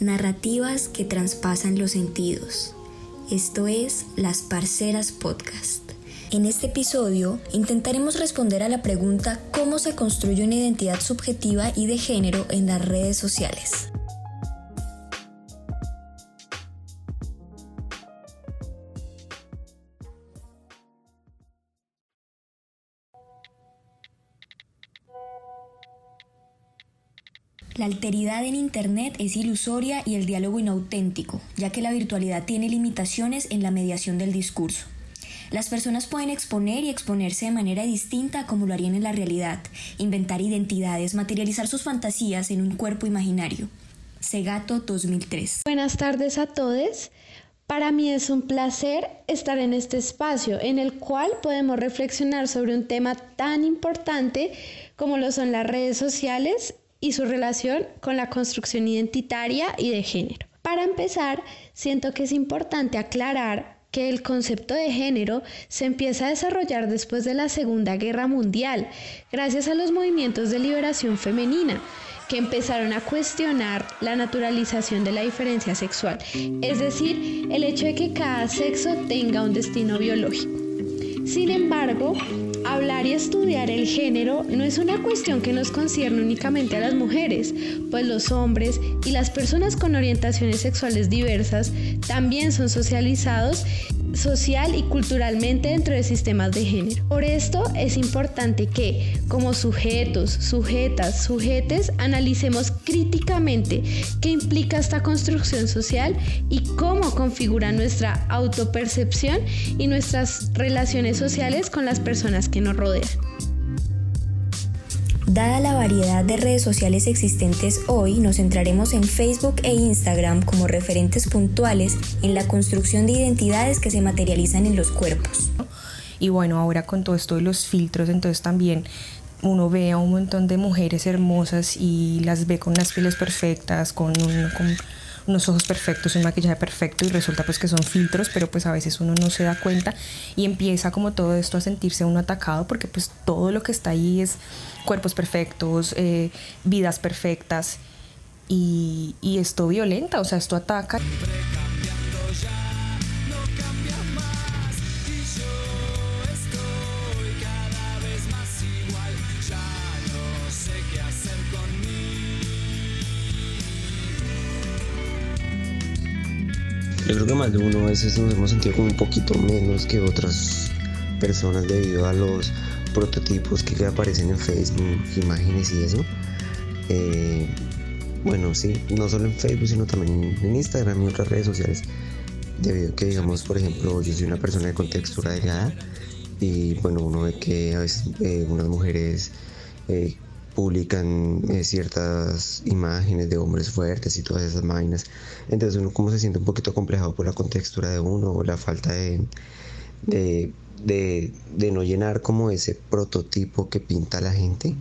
Narrativas que traspasan los sentidos. Esto es Las Parceras Podcast. En este episodio intentaremos responder a la pregunta cómo se construye una identidad subjetiva y de género en las redes sociales. La alteridad en Internet es ilusoria y el diálogo inauténtico, ya que la virtualidad tiene limitaciones en la mediación del discurso. Las personas pueden exponer y exponerse de manera distinta como lo harían en la realidad, inventar identidades, materializar sus fantasías en un cuerpo imaginario. Segato 2003. Buenas tardes a todos. Para mí es un placer estar en este espacio en el cual podemos reflexionar sobre un tema tan importante como lo son las redes sociales y su relación con la construcción identitaria y de género. Para empezar, siento que es importante aclarar que el concepto de género se empieza a desarrollar después de la Segunda Guerra Mundial, gracias a los movimientos de liberación femenina, que empezaron a cuestionar la naturalización de la diferencia sexual, es decir, el hecho de que cada sexo tenga un destino biológico. Sin embargo, Hablar y estudiar el género no es una cuestión que nos concierne únicamente a las mujeres, pues los hombres y las personas con orientaciones sexuales diversas también son socializados social y culturalmente dentro de sistemas de género. Por esto es importante que, como sujetos, sujetas, sujetes, analicemos críticamente qué implica esta construcción social y cómo configura nuestra autopercepción y nuestras relaciones sociales con las personas que nos rodean. Dada la variedad de redes sociales existentes hoy, nos centraremos en Facebook e Instagram como referentes puntuales en la construcción de identidades que se materializan en los cuerpos. Y bueno, ahora con todo esto de los filtros, entonces también uno ve a un montón de mujeres hermosas y las ve con unas pieles perfectas, con, con unos ojos perfectos, un maquillaje perfecto y resulta pues que son filtros, pero pues a veces uno no se da cuenta y empieza como todo esto a sentirse uno atacado porque pues todo lo que está ahí es cuerpos perfectos, eh, vidas perfectas y esto violenta, o sea, esto ataca. Yo creo que más de uno a veces nos hemos sentido como un poquito menos que otras personas debido a los prototipos que aparecen en Facebook, imágenes y eso. Eh, bueno, sí, no solo en Facebook, sino también en Instagram y otras redes sociales. Debido a que, digamos, por ejemplo, yo soy una persona de contextura delgada y bueno, uno ve que a veces eh, unas mujeres eh, publican eh, ciertas imágenes de hombres fuertes y todas esas máquinas. Entonces uno como se siente un poquito complejado por la contextura de uno o la falta de, de, de, no llenar como ese prototipo que pinta la gente.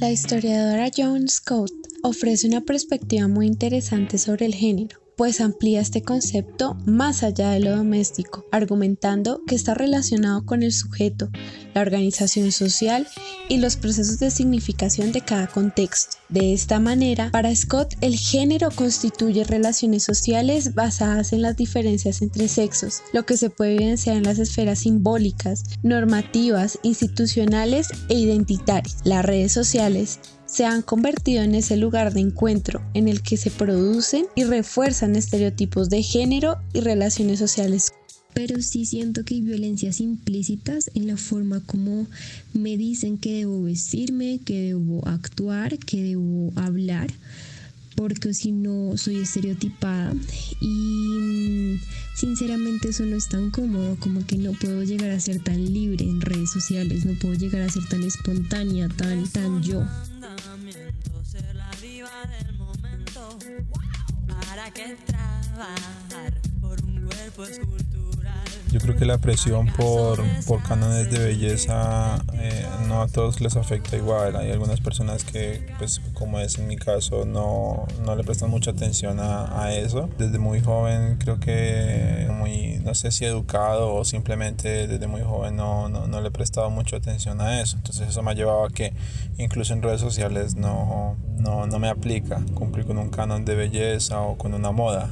La historiadora Joan Scott ofrece una perspectiva muy interesante sobre el género pues amplía este concepto más allá de lo doméstico, argumentando que está relacionado con el sujeto, la organización social y los procesos de significación de cada contexto. De esta manera, para Scott, el género constituye relaciones sociales basadas en las diferencias entre sexos, lo que se puede evidenciar en las esferas simbólicas, normativas, institucionales e identitarias. Las redes sociales se han convertido en ese lugar de encuentro en el que se producen y refuerzan estereotipos de género y relaciones sociales. Pero sí siento que hay violencias implícitas en la forma como me dicen que debo vestirme, que debo actuar, que debo hablar porque si no soy estereotipada y mm, sinceramente eso no es tan cómodo como que no puedo llegar a ser tan libre en redes sociales, no puedo llegar a ser tan espontánea, tan tan yo. que trabajar por un cuerpo escultural. Yo creo que la presión por, por cánones de belleza eh, no a todos les afecta igual. Hay algunas personas que, pues como es en mi caso, no, no le prestan mucha atención a, a, eso. Desde muy joven creo que muy, no sé si educado o simplemente desde muy joven no, no, no le he prestado mucha atención a eso. Entonces eso me ha llevado a que incluso en redes sociales no, no, no me aplica cumplir con un canon de belleza o con una moda.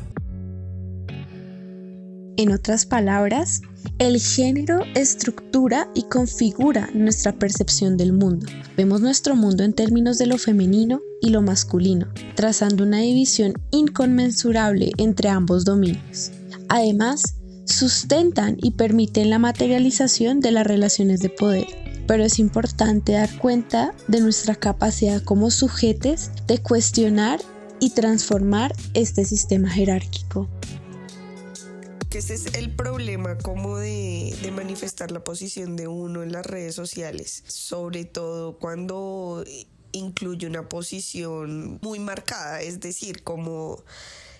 En otras palabras, el género estructura y configura nuestra percepción del mundo. Vemos nuestro mundo en términos de lo femenino y lo masculino, trazando una división inconmensurable entre ambos dominios. Además, sustentan y permiten la materialización de las relaciones de poder, pero es importante dar cuenta de nuestra capacidad como sujetes de cuestionar y transformar este sistema jerárquico que ese es el problema como de, manifestar la posición de uno en las redes sociales, sobre todo cuando incluye una posición muy marcada, es decir, como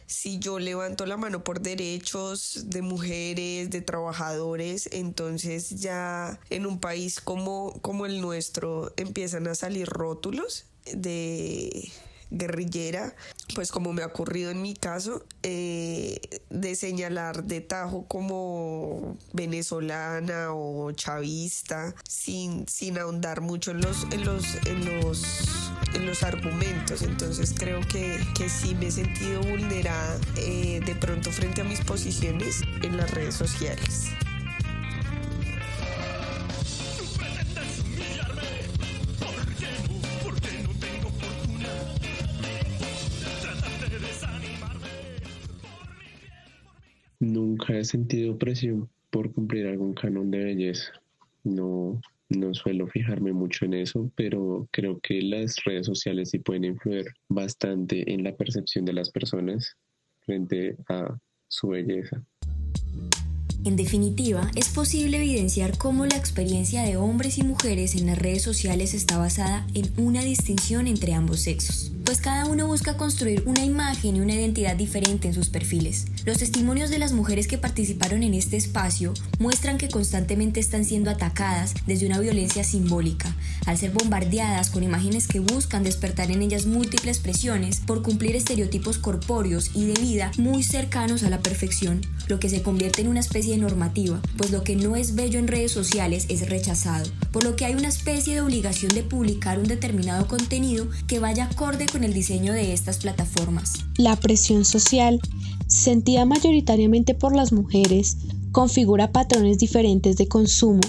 si yo levanto la mano por derechos de mujeres, de trabajadores, entonces ya en un país como, como el nuestro empiezan a salir rótulos de guerrillera, pues como me ha ocurrido en mi caso, eh, de señalar de tajo como venezolana o chavista, sin, sin ahondar mucho en los, en los, en los, en los argumentos. Entonces creo que, que sí me he sentido vulnerada eh, de pronto frente a mis posiciones en las redes sociales. Nunca he sentido presión por cumplir algún canon de belleza. No, no suelo fijarme mucho en eso, pero creo que las redes sociales sí pueden influir bastante en la percepción de las personas frente a su belleza. En definitiva, es posible evidenciar cómo la experiencia de hombres y mujeres en las redes sociales está basada en una distinción entre ambos sexos pues cada uno busca construir una imagen y una identidad diferente en sus perfiles. Los testimonios de las mujeres que participaron en este espacio muestran que constantemente están siendo atacadas desde una violencia simbólica, al ser bombardeadas con imágenes que buscan despertar en ellas múltiples presiones por cumplir estereotipos corpóreos y de vida muy cercanos a la perfección, lo que se convierte en una especie de normativa, pues lo que no es bello en redes sociales es rechazado, por lo que hay una especie de obligación de publicar un determinado contenido que vaya acorde con el diseño de estas plataformas. La presión social, sentida mayoritariamente por las mujeres, configura patrones diferentes de consumo,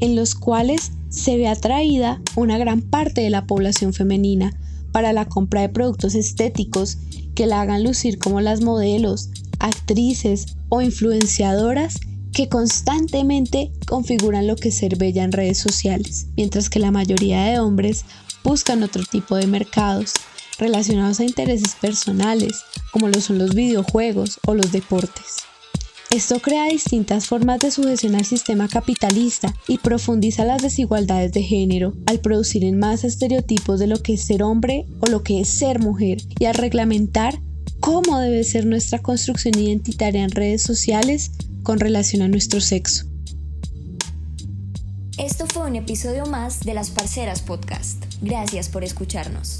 en los cuales se ve atraída una gran parte de la población femenina para la compra de productos estéticos que la hagan lucir como las modelos, actrices o influenciadoras que constantemente configuran lo que es ser bella en redes sociales, mientras que la mayoría de hombres buscan otro tipo de mercados relacionados a intereses personales, como lo son los videojuegos o los deportes. Esto crea distintas formas de sujeción al sistema capitalista y profundiza las desigualdades de género al producir en más estereotipos de lo que es ser hombre o lo que es ser mujer y al reglamentar cómo debe ser nuestra construcción identitaria en redes sociales con relación a nuestro sexo. Esto fue un episodio más de Las Parceras Podcast. Gracias por escucharnos.